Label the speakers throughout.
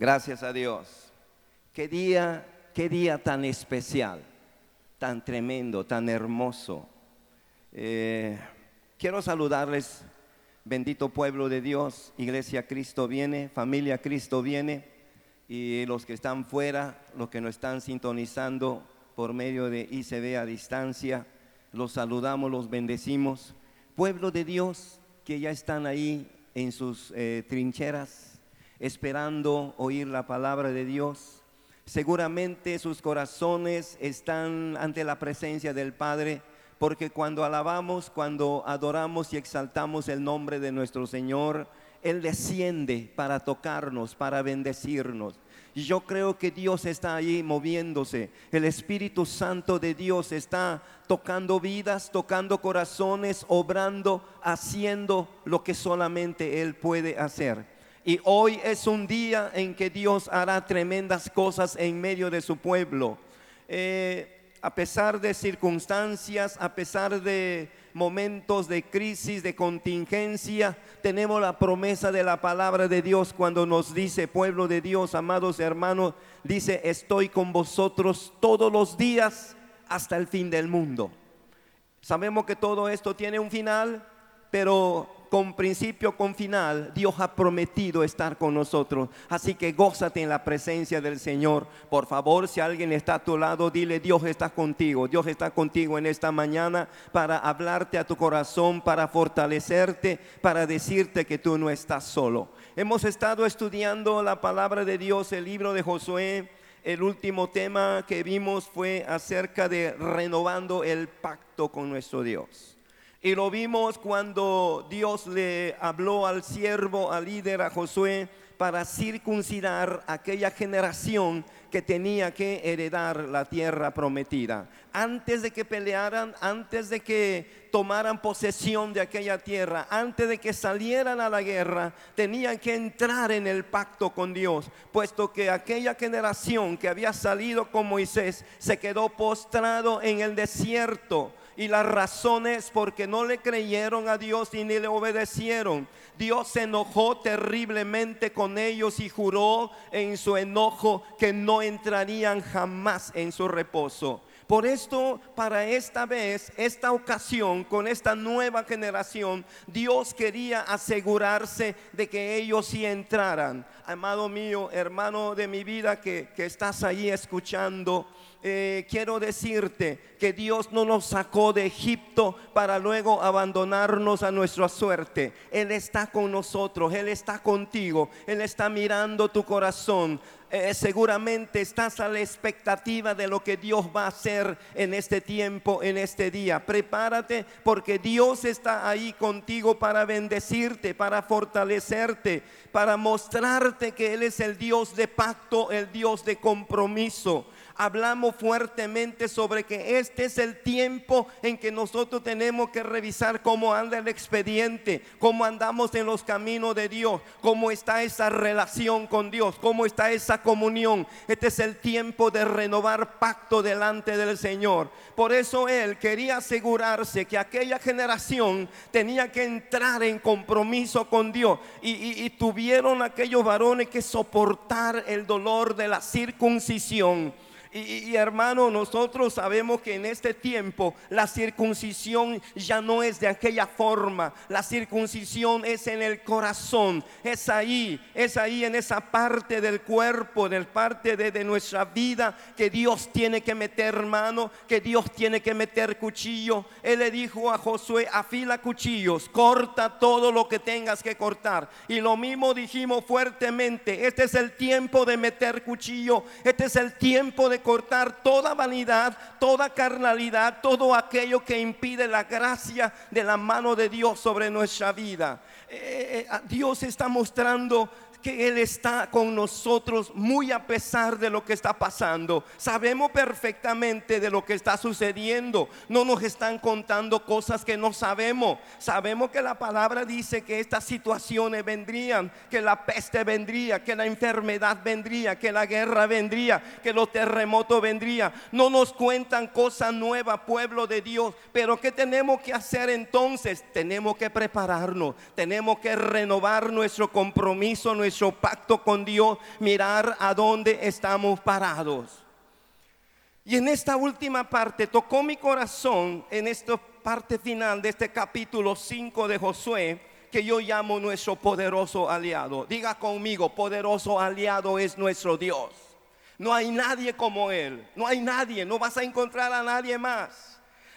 Speaker 1: Gracias a Dios. Qué día, qué día tan especial, tan tremendo, tan hermoso. Eh, quiero saludarles, bendito pueblo de Dios, Iglesia Cristo viene, familia Cristo viene, y los que están fuera, los que nos están sintonizando por medio de ICB a distancia, los saludamos, los bendecimos. Pueblo de Dios que ya están ahí en sus eh, trincheras, esperando oír la palabra de Dios. Seguramente sus corazones están ante la presencia del Padre, porque cuando alabamos, cuando adoramos y exaltamos el nombre de nuestro Señor, Él desciende para tocarnos, para bendecirnos. Y yo creo que Dios está ahí moviéndose. El Espíritu Santo de Dios está tocando vidas, tocando corazones, obrando, haciendo lo que solamente Él puede hacer. Y hoy es un día en que Dios hará tremendas cosas en medio de su pueblo. Eh, a pesar de circunstancias, a pesar de momentos de crisis, de contingencia, tenemos la promesa de la palabra de Dios cuando nos dice, pueblo de Dios, amados hermanos, dice, estoy con vosotros todos los días hasta el fin del mundo. Sabemos que todo esto tiene un final, pero con principio, con final, Dios ha prometido estar con nosotros. Así que gózate en la presencia del Señor. Por favor, si alguien está a tu lado, dile, Dios está contigo. Dios está contigo en esta mañana para hablarte a tu corazón, para fortalecerte, para decirte que tú no estás solo. Hemos estado estudiando la palabra de Dios, el libro de Josué. El último tema que vimos fue acerca de renovando el pacto con nuestro Dios. Y lo vimos cuando Dios le habló al siervo, al líder, a Josué, para circuncidar aquella generación que tenía que heredar la tierra prometida. Antes de que pelearan, antes de que tomaran posesión de aquella tierra, antes de que salieran a la guerra, tenían que entrar en el pacto con Dios, puesto que aquella generación que había salido con Moisés se quedó postrado en el desierto y las razones porque no le creyeron a Dios y ni le obedecieron. Dios se enojó terriblemente con ellos y juró en su enojo que no entrarían jamás en su reposo. Por esto, para esta vez, esta ocasión, con esta nueva generación, Dios quería asegurarse de que ellos sí entraran. Amado mío, hermano de mi vida que, que estás ahí escuchando, eh, quiero decirte que Dios no nos sacó de Egipto para luego abandonarnos a nuestra suerte. Él está con nosotros, Él está contigo, Él está mirando tu corazón. Eh, seguramente estás a la expectativa de lo que Dios va a hacer en este tiempo, en este día. Prepárate porque Dios está ahí contigo para bendecirte, para fortalecerte, para mostrarte que Él es el Dios de pacto, el Dios de compromiso hablamos fuertemente sobre que este es el tiempo en que nosotros tenemos que revisar cómo anda el expediente, cómo andamos en los caminos de Dios, cómo está esa relación con Dios, cómo está esa comunión. Este es el tiempo de renovar pacto delante del Señor. Por eso Él quería asegurarse que aquella generación tenía que entrar en compromiso con Dios y, y tuvieron aquellos varones que soportar el dolor de la circuncisión y, hermano, nosotros sabemos que en este tiempo la circuncisión ya no es de aquella forma. La circuncisión es en el corazón. Es ahí, es ahí en esa parte del cuerpo, del parte de, de nuestra vida que Dios tiene que meter mano, que Dios tiene que meter cuchillo. Él le dijo a Josué, afila cuchillos, corta todo lo que tengas que cortar. Y lo mismo dijimos fuertemente, este es el tiempo de meter cuchillo, este es el tiempo de cortar toda vanidad, toda carnalidad, todo aquello que impide la gracia de la mano de Dios sobre nuestra vida. Eh, eh, Dios está mostrando que Él está con nosotros muy a pesar de lo que está pasando. Sabemos perfectamente de lo que está sucediendo. No nos están contando cosas que no sabemos. Sabemos que la palabra dice que estas situaciones vendrían, que la peste vendría, que la enfermedad vendría, que la guerra vendría, que los terremotos vendrían. No nos cuentan cosas nuevas, pueblo de Dios. Pero ¿qué tenemos que hacer entonces? Tenemos que prepararnos, tenemos que renovar nuestro compromiso, nuestro pacto con Dios, mirar a dónde estamos parados. Y en esta última parte tocó mi corazón, en esta parte final de este capítulo 5 de Josué, que yo llamo nuestro poderoso aliado. Diga conmigo, poderoso aliado es nuestro Dios. No hay nadie como Él. No hay nadie. No vas a encontrar a nadie más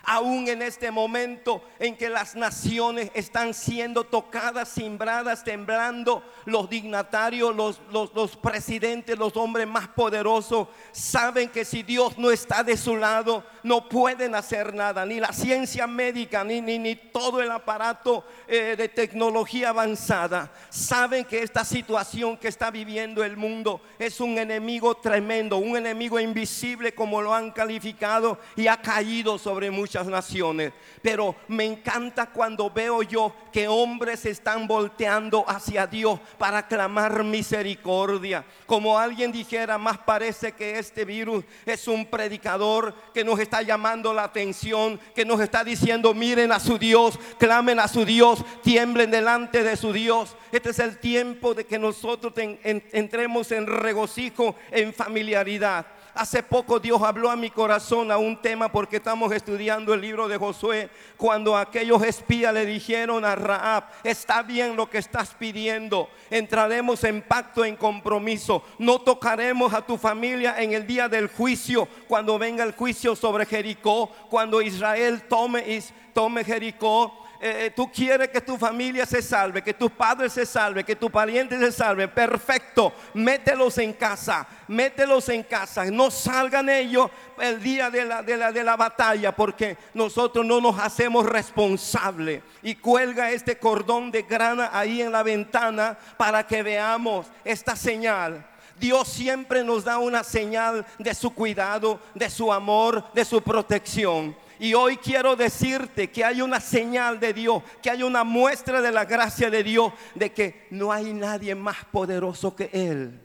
Speaker 1: aún en este momento en que las naciones están siendo tocadas, simbradas, temblando, los dignatarios, los, los, presidentes, los hombres más poderosos, saben que si Dios no está de su lado, no pueden hacer nada, ni la ciencia médica, ni, ni, ni todo el aparato eh, de tecnología avanzada. Saben que esta situación que está viviendo el mundo es un enemigo tremendo, un enemigo invisible como lo han calificado y ha caído sobre muchos naciones. Pero me encanta cuando veo yo que hombres están volteando hacia Dios para clamar misericordia. Como alguien dijera, más parece que este virus es un predicador que nos está llamando la atención, que nos está diciendo, miren a su Dios, clamen a su Dios, tiemblen delante de su Dios. Este es el tiempo de que nosotros entremos en regocijo, en familiaridad. Hace poco Dios habló a mi corazón a un tema porque estamos estudiando el libro de Josué. Cuando aquellos espías le dijeron a Raab, está bien lo que estás pidiendo, entraremos en pacto, en compromiso. No tocaremos a tu familia en el día del juicio, cuando venga el juicio sobre Jericó, cuando Israel tome, tome Jericó eh, eh, tú quieres que tu familia se salve, que tus padres se salven, que tus parientes se salven, perfecto, mételos en casa, mételos en casa, no salgan ellos el día de la, de la, de la batalla, porque nosotros no nos hacemos responsables. Y cuelga este cordón de grana ahí en la ventana para que veamos esta señal. Dios siempre nos da una señal de su cuidado, de su amor, de su protección. Y hoy quiero decirte que hay una señal de Dios, que hay una muestra de la gracia de Dios, de que no hay nadie más poderoso que Él,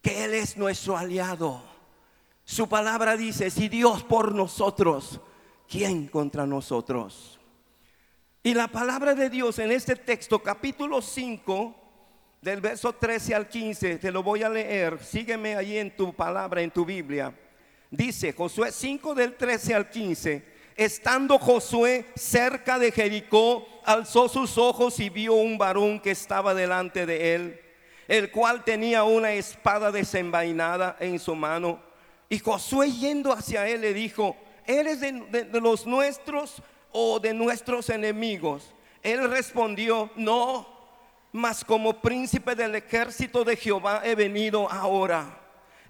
Speaker 1: que Él es nuestro aliado. Su palabra dice, si Dios por nosotros, ¿quién contra nosotros? Y la palabra de Dios en este texto, capítulo 5, del verso 13 al 15, te lo voy a leer, sígueme ahí en tu palabra, en tu Biblia. Dice Josué 5 del 13 al 15, estando Josué cerca de Jericó, alzó sus ojos y vio un varón que estaba delante de él, el cual tenía una espada desenvainada en su mano. Y Josué yendo hacia él le dijo, ¿eres de, de los nuestros o de nuestros enemigos? Él respondió, no, mas como príncipe del ejército de Jehová he venido ahora.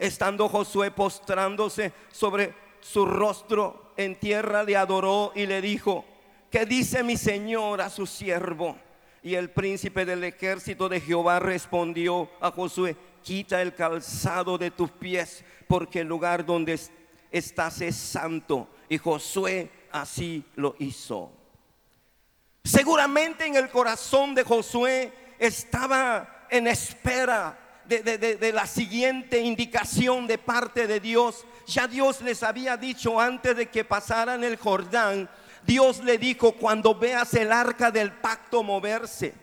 Speaker 1: Estando Josué postrándose sobre su rostro en tierra, le adoró y le dijo, ¿qué dice mi Señor a su siervo? Y el príncipe del ejército de Jehová respondió a Josué, quita el calzado de tus pies, porque el lugar donde estás es santo. Y Josué así lo hizo. Seguramente en el corazón de Josué estaba en espera de, la siguiente indicación de parte de Dios. Ya Dios les había dicho antes de que pasaran el Jordán, Dios le dijo, cuando veas el arca del pacto moverse,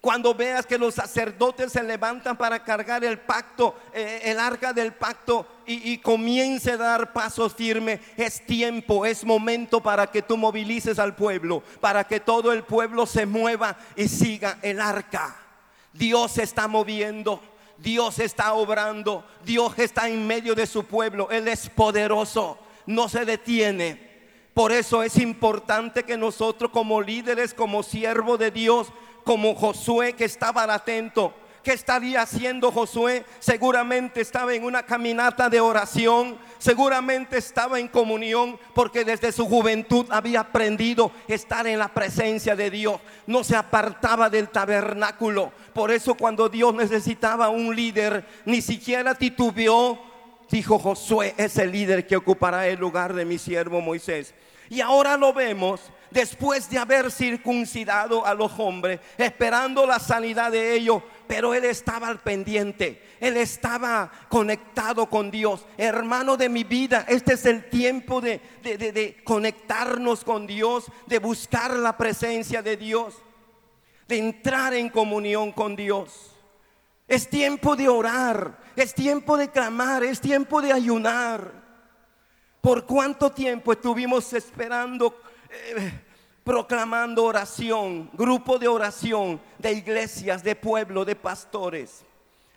Speaker 1: cuando veas que los sacerdotes se levantan para cargar el pacto, eh, el arca del pacto y, comience a dar pasos firmes, es tiempo, es momento para que tú movilices al pueblo, para que todo el pueblo se mueva y siga el arca. Dios está moviendo. Dios está obrando, Dios está en medio de su pueblo, Él es poderoso, no se detiene. Por eso es importante que nosotros como líderes, como siervo de Dios, como Josué que estaba atento, ¿Qué estaría haciendo Josué? Seguramente estaba en una caminata de oración, seguramente estaba en comunión, porque desde su juventud había aprendido estar en la presencia de Dios. No se apartaba del tabernáculo. Por eso cuando Dios necesitaba un líder, ni siquiera titubeó. Dijo Josué es el líder que ocupará el lugar de mi siervo Moisés. Y ahora lo vemos después de haber circuncidado a los hombres, esperando la sanidad de ellos, pero él estaba al pendiente, él estaba conectado con Dios. Hermano de mi vida, este es el tiempo de, de conectarnos con Dios, de buscar la presencia de Dios, de entrar en comunión con Dios. Es tiempo de orar, es tiempo de clamar, es tiempo de ayunar. ¿Por cuánto tiempo estuvimos esperando, eh, proclamando oración, grupo de oración, de iglesias, de pueblo, de pastores?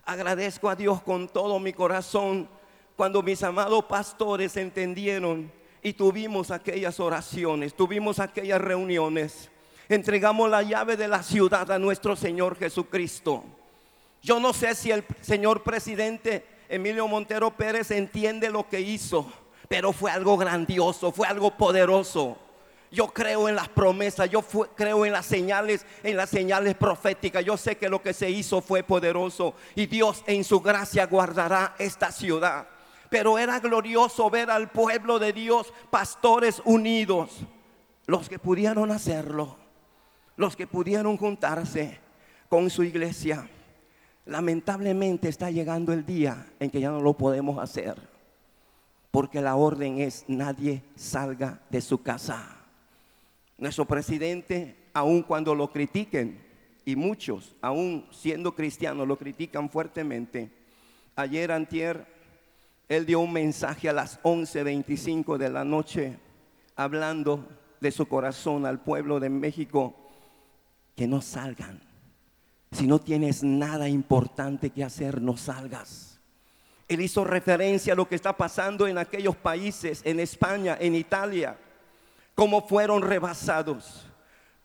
Speaker 1: Agradezco a Dios con todo mi corazón cuando mis amados pastores entendieron y tuvimos aquellas oraciones, tuvimos aquellas reuniones. Entregamos la llave de la ciudad a nuestro Señor Jesucristo. Yo no sé si el señor presidente Emilio Montero Pérez entiende lo que hizo, pero fue algo grandioso, fue algo poderoso. Yo creo en las promesas, yo creo en las señales, en las señales proféticas. Yo sé que lo que se hizo fue poderoso y Dios en su gracia guardará esta ciudad. Pero era glorioso ver al pueblo de Dios, pastores unidos, los que pudieron hacerlo, los que pudieron juntarse con su iglesia. Lamentablemente está llegando el día en que ya no lo podemos hacer, porque la orden es nadie salga de su casa. Nuestro presidente, aun cuando lo critiquen, y muchos, aún siendo cristianos, lo critican fuertemente, ayer antier, él dio un mensaje a las 11.25 de la noche, hablando de su corazón al pueblo de México, que no salgan. Si no tienes nada importante que hacer, no salgas. Él hizo referencia a lo que está pasando en aquellos países, en España, en Italia, cómo fueron rebasados.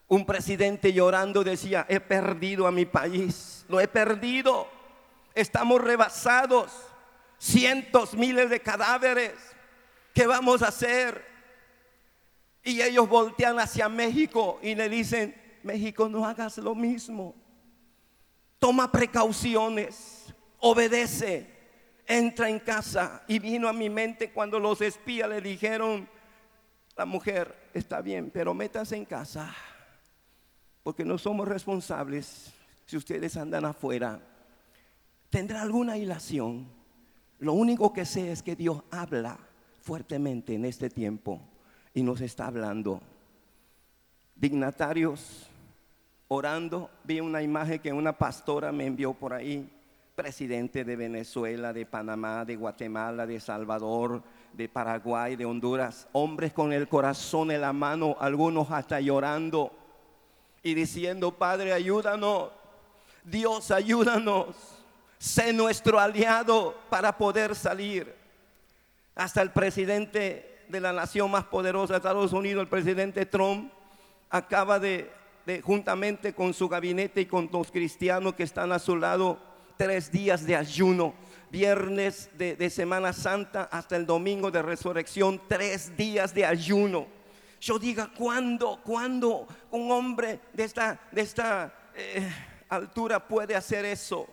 Speaker 1: Un presidente llorando decía, he perdido a mi país, lo he perdido, estamos rebasados, cientos, miles de cadáveres, ¿qué vamos a hacer? Y ellos voltean hacia México y le dicen, México, no hagas lo mismo toma precauciones, obedece, entra en casa. Y vino a mi mente cuando los espías le dijeron, la mujer está bien, pero métase en casa, porque no somos responsables si ustedes andan afuera. ¿Tendrá alguna ilación? Lo único que sé es que Dios habla fuertemente en este tiempo y nos está hablando. Dignatarios, orando, vi una imagen que una pastora me envió por ahí, presidente de Venezuela, de Panamá, de Guatemala, de Salvador, de Paraguay, de Honduras, hombres con el corazón en la mano, algunos hasta llorando y diciendo, Padre, ayúdanos, Dios, ayúdanos, sé nuestro aliado para poder salir. Hasta el presidente de la nación más poderosa de Estados Unidos, el presidente Trump, acaba de juntamente con su gabinete y con los cristianos que están a su lado, tres días de ayuno, viernes de, Semana Santa hasta el domingo de resurrección, tres días de ayuno. Yo diga, ¿cuándo, cuándo un hombre de esta, de esta eh, altura puede hacer eso?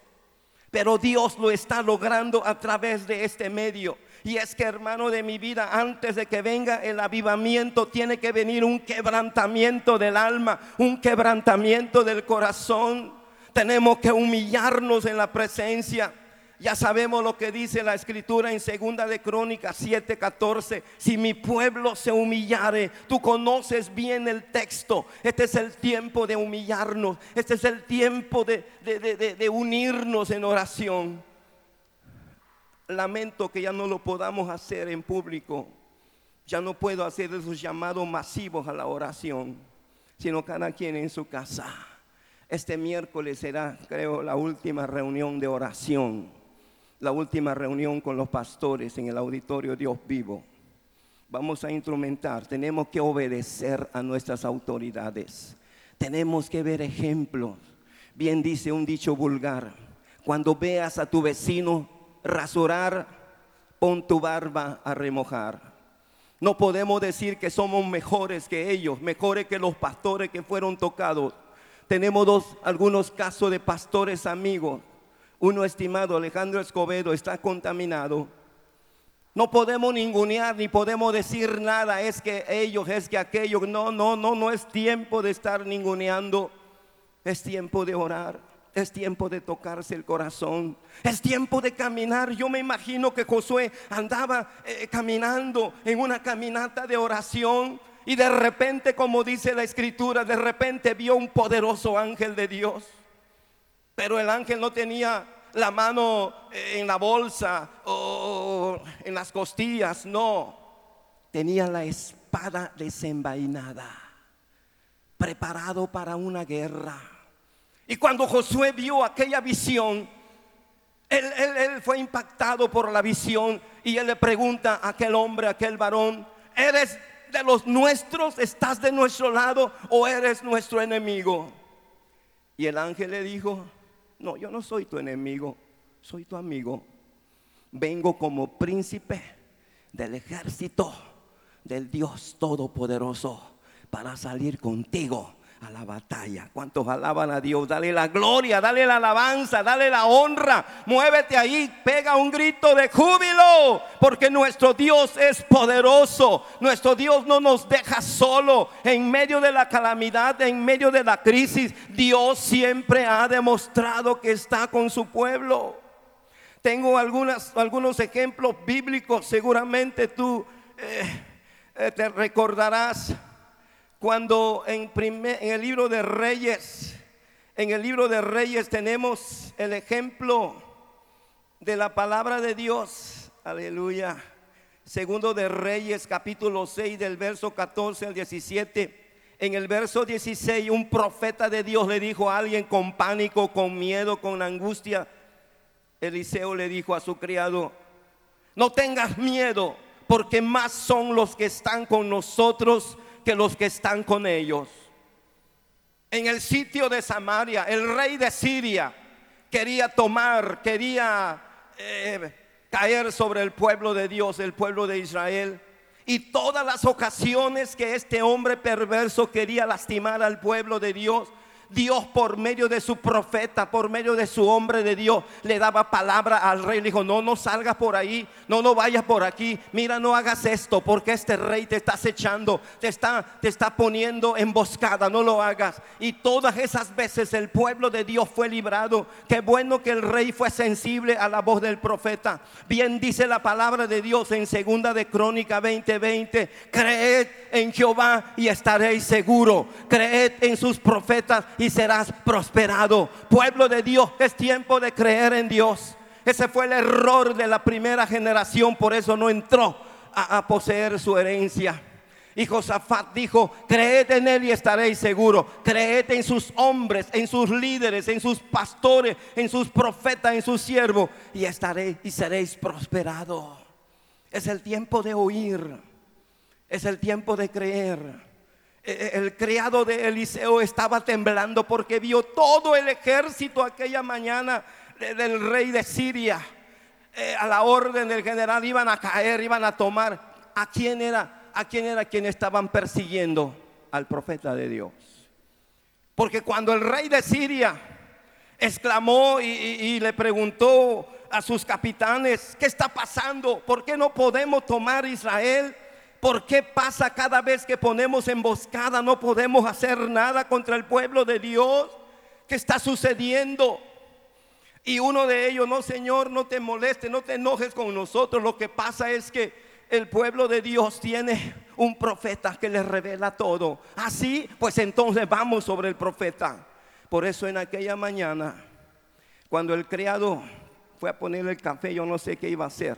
Speaker 1: Pero Dios lo está logrando a través de este medio. Y es que hermano de mi vida, antes de que venga el avivamiento, tiene que venir un quebrantamiento del alma, un quebrantamiento del corazón. Tenemos que humillarnos en la presencia. Ya sabemos lo que dice la escritura en segunda de Crónicas 7:14. Si mi pueblo se humillare, tú conoces bien el texto. Este es el tiempo de humillarnos. Este es el tiempo de, de unirnos en oración lamento que ya no lo podamos hacer en público. Ya no puedo hacer esos llamados masivos a la oración, sino cada quien en su casa. Este miércoles será, creo, la última reunión de oración, la última reunión con los pastores en el auditorio Dios vivo. Vamos a instrumentar, tenemos que obedecer a nuestras autoridades, tenemos que ver ejemplos. Bien dice un dicho vulgar, cuando veas a tu vecino rasurar, pon tu barba a remojar. No podemos decir que somos mejores que ellos, mejores que los pastores que fueron tocados. Tenemos dos, algunos casos de pastores amigos. Uno estimado, Alejandro Escobedo, está contaminado. No podemos ningunear ni podemos decir nada, es que ellos, es que aquellos. No, no, no, no es tiempo de estar ninguneando. Es tiempo de orar. Es tiempo de tocarse el corazón. Es tiempo de caminar. Yo me imagino que Josué andaba eh, caminando en una caminata de oración y de repente, como dice la escritura, de repente vio un poderoso ángel de Dios. Pero el ángel no tenía la mano en la bolsa o en las costillas, no. Tenía la espada desenvainada, preparado para una guerra. Y cuando Josué vio aquella visión, él, él, fue impactado por la visión y él le pregunta a aquel hombre, a aquel varón, ¿eres de los nuestros? ¿Estás de nuestro lado o eres nuestro enemigo? Y el ángel le dijo, no, yo no soy tu enemigo, soy tu amigo. Vengo como príncipe del ejército del Dios Todopoderoso para salir contigo a la batalla. ¿Cuántos alaban a Dios? Dale la gloria, dale la alabanza, dale la honra. Muévete ahí, pega un grito de júbilo, porque nuestro Dios es poderoso. Nuestro Dios no nos deja solo en medio de la calamidad, en medio de la crisis. Dios siempre ha demostrado que está con su pueblo. Tengo algunas, algunos ejemplos bíblicos, seguramente tú eh, eh, te recordarás cuando en, en el libro de Reyes, en el libro de Reyes tenemos el ejemplo de la palabra de Dios. Aleluya. Segundo de Reyes, capítulo 6, del verso 14 al 17. En el verso 16, un profeta de Dios le dijo a alguien con pánico, con miedo, con angustia. Eliseo le dijo a su criado, no tengas miedo, porque más son los que están con nosotros que los que están con ellos. En el sitio de Samaria, el rey de Siria quería tomar, quería eh, caer sobre el pueblo de Dios, el pueblo de Israel. Y todas las ocasiones que este hombre perverso quería lastimar al pueblo de Dios, Dios por medio de su profeta, por medio de su hombre de Dios, le daba palabra al rey. Le dijo, no, no salgas por ahí, no, no vayas por aquí. Mira, no hagas esto porque este rey te está acechando, te está, te está poniendo emboscada, no lo hagas. Y todas esas veces el pueblo de Dios fue librado. Qué bueno que el rey fue sensible a la voz del profeta. Bien dice la palabra de Dios en segunda de Crónica 20:20. Creed en Jehová y estaréis seguros. Creed en sus profetas y serás prosperado. Pueblo de Dios, es tiempo de creer en Dios. Ese fue el error de la primera generación, por eso no entró a, poseer su herencia. Y Josafat dijo, creed en él y estaréis seguros. Creed en sus hombres, en sus líderes, en sus pastores, en sus profetas, en sus siervos. Y estaréis y seréis prosperados. Es el tiempo de oír. Es el tiempo de creer. Eh, eh, el criado de Eliseo estaba temblando porque vio todo el ejército aquella mañana del rey de Siria. Eh, a la orden del general iban a caer, iban a tomar. ¿A quién era? ¿A quién era quien estaban persiguiendo? Al profeta de Dios. Porque cuando el rey de Siria exclamó y le preguntó a sus capitanes, ¿qué está pasando? ¿Por qué no podemos tomar Israel? ¿Por qué pasa cada vez que ponemos emboscada no podemos hacer nada contra el pueblo de Dios? ¿Qué está sucediendo? Y uno de ellos, no Señor, no te moleste, no te enojes con nosotros. Lo que pasa es que el pueblo de Dios tiene un profeta que le revela todo. Así, pues entonces vamos sobre el profeta. Por eso en aquella mañana, cuando el criado fue a ponerle el café, yo no sé qué iba a hacer.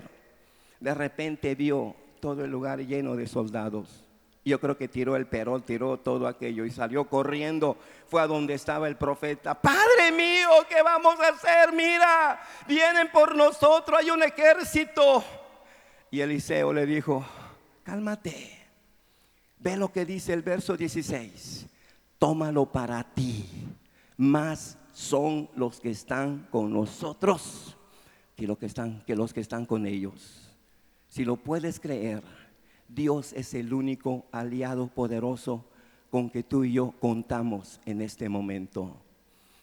Speaker 1: De repente vio todo el lugar lleno de soldados. Yo creo que tiró el perol, tiró todo aquello y salió corriendo. Fue a donde estaba el profeta. Padre mío, ¿qué vamos a hacer? Mira, vienen por nosotros, hay un ejército. Y Eliseo le dijo, cálmate. Ve lo que dice el verso 16. Tómalo para ti. Más son los que están con nosotros que, los que están, que los que están con ellos. Si lo puedes creer, Dios es el único aliado poderoso con que tú y yo contamos en este momento.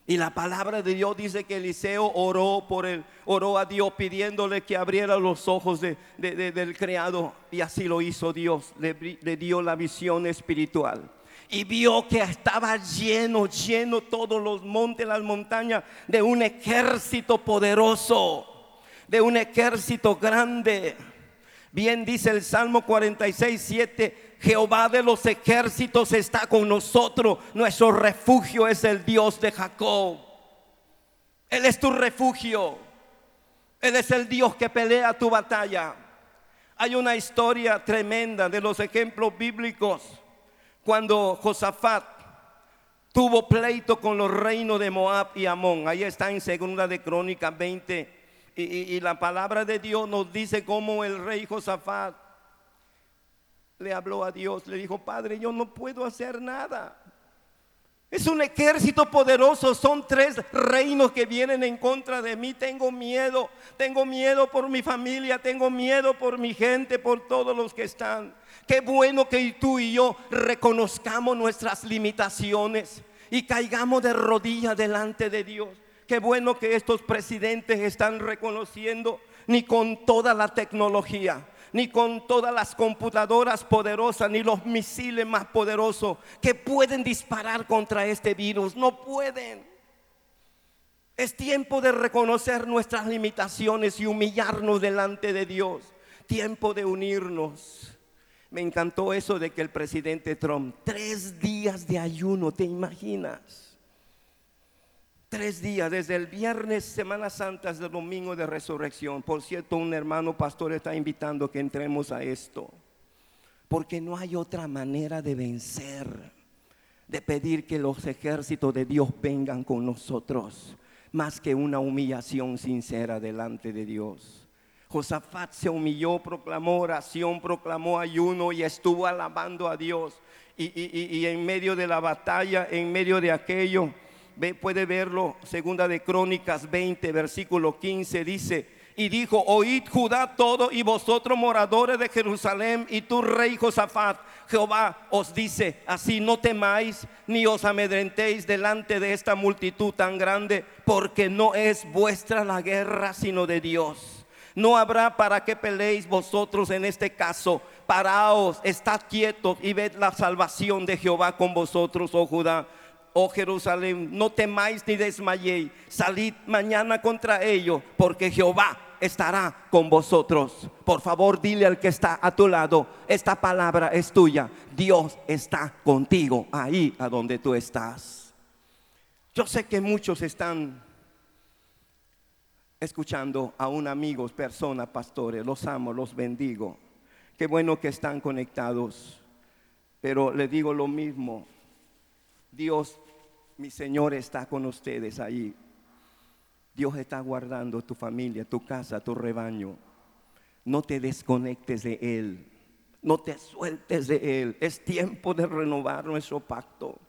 Speaker 1: Y la palabra de Dios dice que Eliseo oró por él, oró a Dios pidiéndole que abriera los ojos del criado. Y así lo hizo Dios, le dio la visión espiritual. Y vio que estaba lleno, lleno todos los montes, las montañas de un ejército poderoso, de un ejército grande. Bien dice el Salmo 46, 7, Jehová de los ejércitos está con nosotros, nuestro refugio es el Dios de Jacob. Él es tu refugio. Él es el Dios que pelea tu batalla. Hay una historia tremenda de los ejemplos bíblicos cuando Josafat tuvo pleito con los reinos de Moab y Amón. Ahí está en segunda de Crónicas 20. Y, la palabra de Dios nos dice cómo el rey Josafat le habló a Dios, le dijo, Padre, yo no puedo hacer nada. Es un ejército poderoso, son tres reinos que vienen en contra de mí. Tengo miedo, tengo miedo por mi familia, tengo miedo por mi gente, por todos los que están. Qué bueno que tú y yo reconozcamos nuestras limitaciones y caigamos de rodillas delante de Dios. Qué bueno que estos presidentes están reconociendo, ni con toda la tecnología, ni con todas las computadoras poderosas, ni los misiles más poderosos que pueden disparar contra este virus. No pueden. Es tiempo de reconocer nuestras limitaciones y humillarnos delante de Dios. Tiempo de unirnos. Me encantó eso de que el presidente Trump, tres días de ayuno, ¿te imaginas? Tres días, desde el viernes, Semana Santa, hasta el domingo de resurrección. Por cierto, un hermano pastor está invitando que entremos a esto. Porque no hay otra manera de vencer, de pedir que los ejércitos de Dios vengan con nosotros, más que una humillación sincera delante de Dios. Josafat se humilló, proclamó oración, proclamó ayuno y estuvo alabando a Dios. Y, y en medio de la batalla, en medio de aquello, puede verlo, segunda de Crónicas 20, versículo 15, dice, y dijo, oíd Judá todo y vosotros moradores de Jerusalén y tu rey Josafat, Jehová os dice, así no temáis ni os amedrentéis delante de esta multitud tan grande, porque no es vuestra la guerra, sino de Dios. No habrá para que peleéis vosotros en este caso. Paraos, estad quietos y ved la salvación de Jehová con vosotros, oh Judá oh Jerusalén, no temáis ni desmayéis, salid mañana contra ellos, porque Jehová estará con vosotros. Por favor, dile al que está a tu lado, esta palabra es tuya. Dios está contigo ahí a donde tú estás. Yo sé que muchos están escuchando a un amigo, persona, pastores, los amo, los bendigo. Qué bueno que están conectados. Pero le digo lo mismo. Dios mi Señor está con ustedes ahí. Dios está guardando tu familia, tu casa, tu rebaño. No te desconectes de Él. No te sueltes de Él. Es tiempo de renovar nuestro pacto.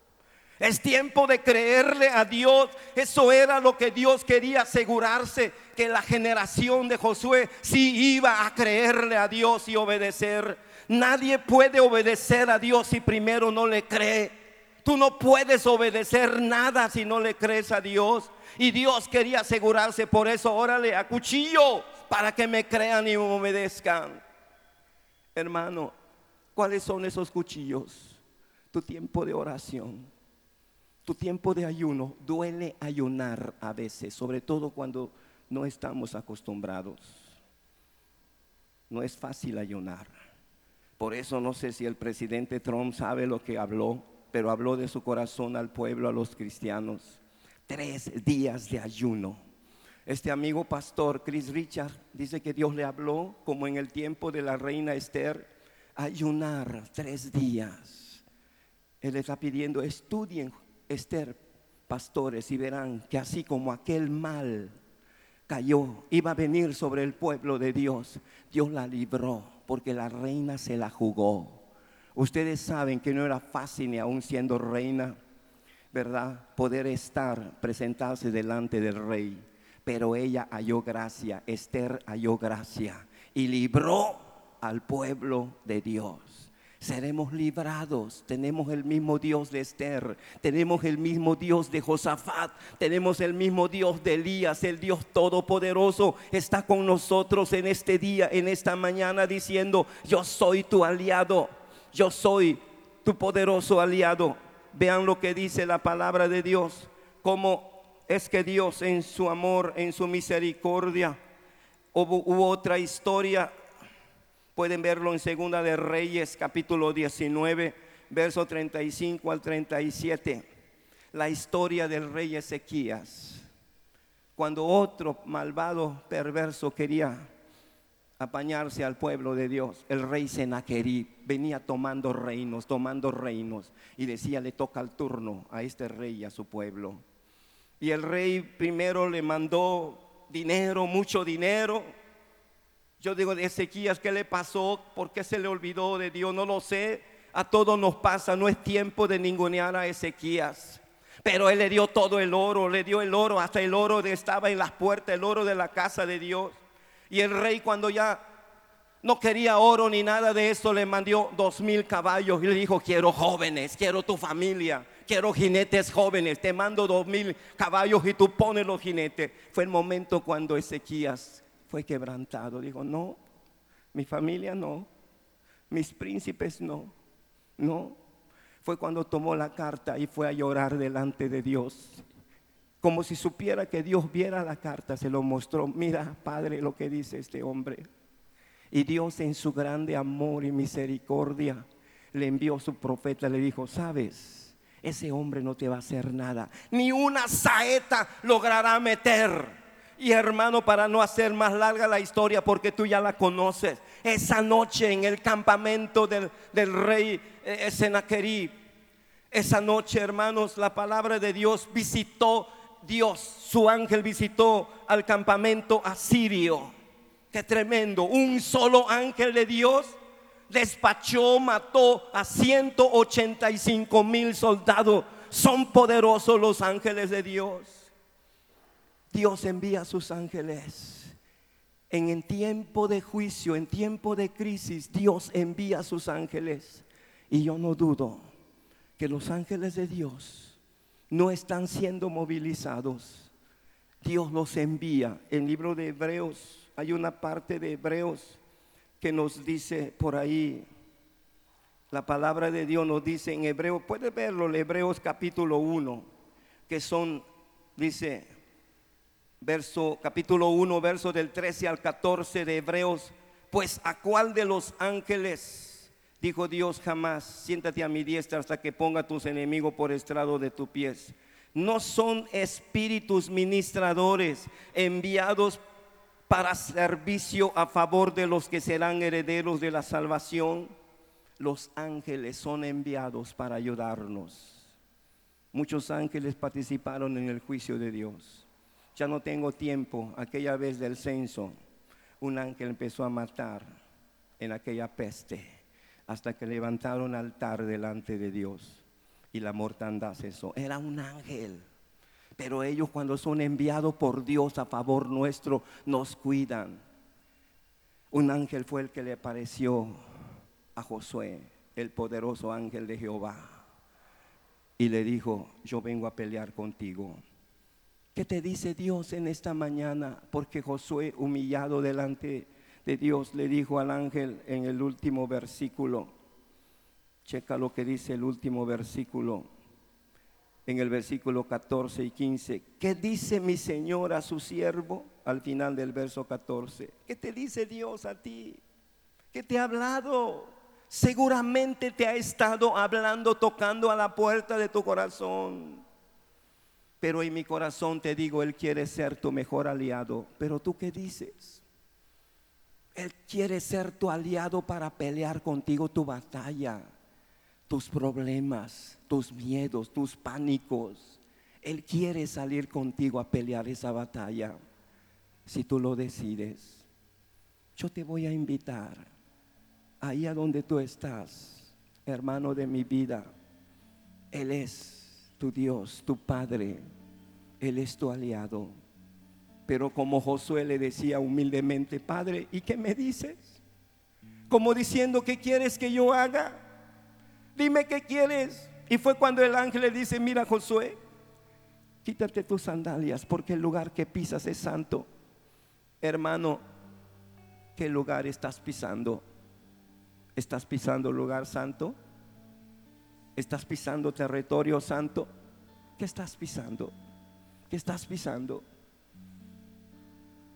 Speaker 1: Es tiempo de creerle a Dios. Eso era lo que Dios quería asegurarse, que la generación de Josué sí iba a creerle a Dios y obedecer. Nadie puede obedecer a Dios si primero no le cree. Tú no puedes obedecer nada si no le crees a Dios. Y Dios quería asegurarse, por eso órale a cuchillo para que me crean y me obedezcan. Hermano, ¿cuáles son esos cuchillos? Tu tiempo de oración, tu tiempo de ayuno. Duele ayunar a veces, sobre todo cuando no estamos acostumbrados. No es fácil ayunar. Por eso no sé si el presidente Trump sabe lo que habló pero habló de su corazón al pueblo, a los cristianos. Tres días de ayuno. Este amigo pastor, Chris Richard, dice que Dios le habló, como en el tiempo de la reina Esther, ayunar tres días. Él está pidiendo, estudien Esther, pastores, y verán que así como aquel mal cayó, iba a venir sobre el pueblo de Dios, Dios la libró, porque la reina se la jugó. Ustedes saben que no era fácil ni aún siendo reina, ¿verdad? Poder estar, presentarse delante del rey. Pero ella halló gracia, Esther halló gracia y libró al pueblo de Dios. Seremos librados. Tenemos el mismo Dios de Esther. Tenemos el mismo Dios de Josafat. Tenemos el mismo Dios de Elías. El Dios Todopoderoso está con nosotros en este día, en esta mañana, diciendo, yo soy tu aliado yo soy tu poderoso aliado. Vean lo que dice la palabra de Dios, cómo es que Dios en su amor, en su misericordia, hubo, otra historia, pueden verlo en Segunda de Reyes, capítulo 19, verso 35 al 37, la historia del rey Ezequías. Cuando otro malvado, perverso quería apañarse al pueblo de Dios, el rey Senaquerib venía tomando reinos, tomando reinos, y decía, le toca el turno a este rey y a su pueblo. Y el rey primero le mandó dinero, mucho dinero. Yo digo de Ezequías, ¿qué le pasó? ¿Por qué se le olvidó de Dios? No lo sé. A todos nos pasa, no es tiempo de ningunear a Ezequías. Pero él le dio todo el oro, le dio el oro, hasta el oro de, estaba en las puertas, el oro de la casa de Dios. Y el rey cuando ya no quería oro ni nada de eso, le mandó dos mil caballos y le dijo, quiero jóvenes, quiero tu familia, quiero jinetes jóvenes, te mando dos mil caballos y tú pones los jinetes. Fue el momento cuando Ezequías fue quebrantado. Dijo, no, mi familia no, mis príncipes no, no. Fue cuando tomó la carta y fue a llorar delante de Dios. Como si supiera que Dios viera la carta, se lo mostró. Mira, Padre, lo que dice este hombre. Y Dios en su grande amor y misericordia le envió su profeta, le dijo, sabes, ese hombre no te va a hacer nada. Ni una saeta logrará meter. Y hermano, para no hacer más larga la historia, porque tú ya la conoces, esa noche en el campamento del, rey eh, Senaquerib, esa noche, hermanos, la palabra de Dios visitó, Dios, su ángel visitó al campamento asirio. Qué tremendo, un solo ángel de Dios despachó, mató a 185 mil soldados. Son poderosos los ángeles de Dios. Dios envía a sus ángeles. En el tiempo de juicio, en tiempo de crisis, Dios envía a sus ángeles. Y yo no dudo que los ángeles de Dios no están siendo movilizados. Dios los envía. En el libro de Hebreos hay una parte de Hebreos que nos dice por ahí, la palabra de Dios nos dice en hebreo, puede verlo en Hebreos capítulo 1, que son, dice, verso, capítulo 1, verso del 13 al 14 de Hebreos, pues a cuál de los ángeles, dijo Dios jamás, siéntate a mi diestra hasta que ponga tus enemigos por estrado de tus pies. No son espíritus ministradores enviados para servicio a favor de los que serán herederos de la salvación. Los ángeles son enviados para ayudarnos. Muchos ángeles participaron en el juicio de Dios. Ya no tengo tiempo. Aquella vez del censo, un ángel empezó a matar en aquella peste hasta que levantaron altar delante de Dios y la mortandad cesó. Era un ángel. Pero ellos cuando son enviados por Dios a favor nuestro, nos cuidan. Un ángel fue el que le apareció a Josué, el poderoso ángel de Jehová, y le dijo, yo vengo a pelear contigo. ¿Qué te dice Dios en esta mañana? Porque Josué, humillado delante Dios, le dijo al ángel en el último versículo, checa lo que dice el último versículo, en el versículo 14 y 15. ¿Qué dice mi Señor a su siervo? Al final del verso 14. ¿Qué te dice Dios a ti? ¿Qué te ha hablado? Seguramente te ha estado hablando, tocando a la puerta de tu corazón. Pero en mi corazón te digo, Él quiere ser tu mejor aliado. Pero tú qué dices? Él quiere ser tu aliado para pelear contigo tu batalla tus problemas, tus miedos, tus pánicos. Él quiere salir contigo a pelear esa batalla. Si tú lo decides, yo te voy a invitar ahí a donde tú estás, hermano de mi vida. Él es tu Dios, tu Padre. Él es tu aliado. Pero como Josué le decía humildemente, Padre, ¿y qué me dices? Como diciendo, ¿qué quieres que yo haga? dime qué quieres. Y fue cuando el ángel le dice, mira Josué, quítate tus sandalias porque el lugar que pisas es santo. Hermano, ¿qué lugar estás pisando? ¿Estás pisando lugar santo? ¿Estás pisando territorio santo? ¿Qué estás pisando? ¿Qué estás pisando?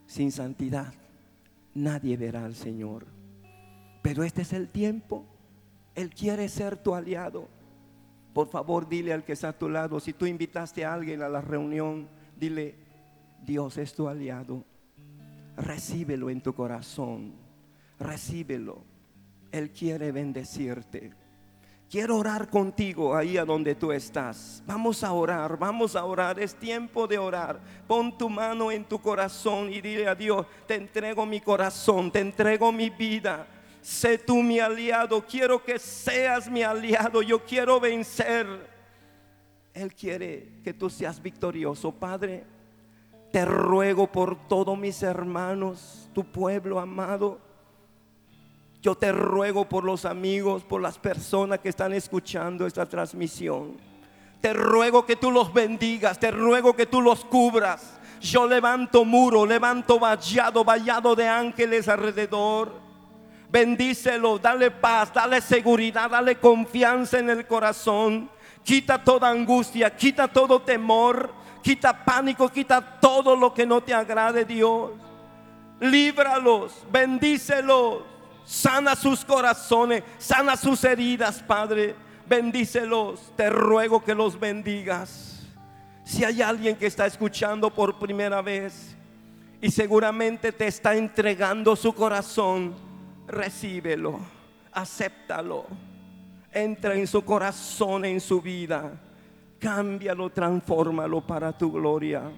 Speaker 1: Sin santidad nadie verá al Señor. Pero este es el tiempo él quiere ser tu aliado. Por favor, dile al que está a tu lado, si tú invitaste a alguien a la reunión, dile, Dios es tu aliado. Recíbelo en tu corazón. Recíbelo. Él quiere bendecirte. Quiero orar contigo ahí a donde tú estás. Vamos a orar, vamos a orar. Es tiempo de orar. Pon tu mano en tu corazón y dile a Dios, te entrego mi corazón, te entrego mi vida. Sé tú mi aliado. Quiero que seas mi aliado. Yo quiero vencer. Él quiere que tú seas victorioso, Padre. Te ruego por todos mis hermanos, tu pueblo amado. Yo te ruego por los amigos, por las personas que están escuchando esta transmisión. Te ruego que tú los bendigas, te ruego que tú los cubras. Yo levanto muro, levanto vallado, vallado de ángeles alrededor. Bendícelo, dale paz, dale seguridad, dale confianza en el corazón. Quita toda angustia, quita todo temor quita pánico, quita todo lo que no te agrade Dios. Líbralos, bendícelos, sana sus corazones, sana sus heridas, Padre. Bendícelos, te ruego que los bendigas. Si hay alguien que está escuchando por primera vez y seguramente te está entregando su corazón, recíbelo, acéptalo, entra en su corazón, en su vida Cámbialo, transfórmalo para tu gloria.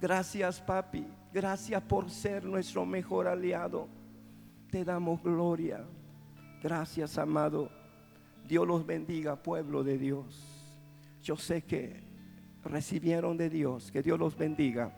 Speaker 1: Gracias, papi. Gracias por ser nuestro mejor aliado. Te damos gloria. Gracias, amado. Dios los bendiga, pueblo de Dios. Yo sé que recibieron de Dios. Que Dios los bendiga.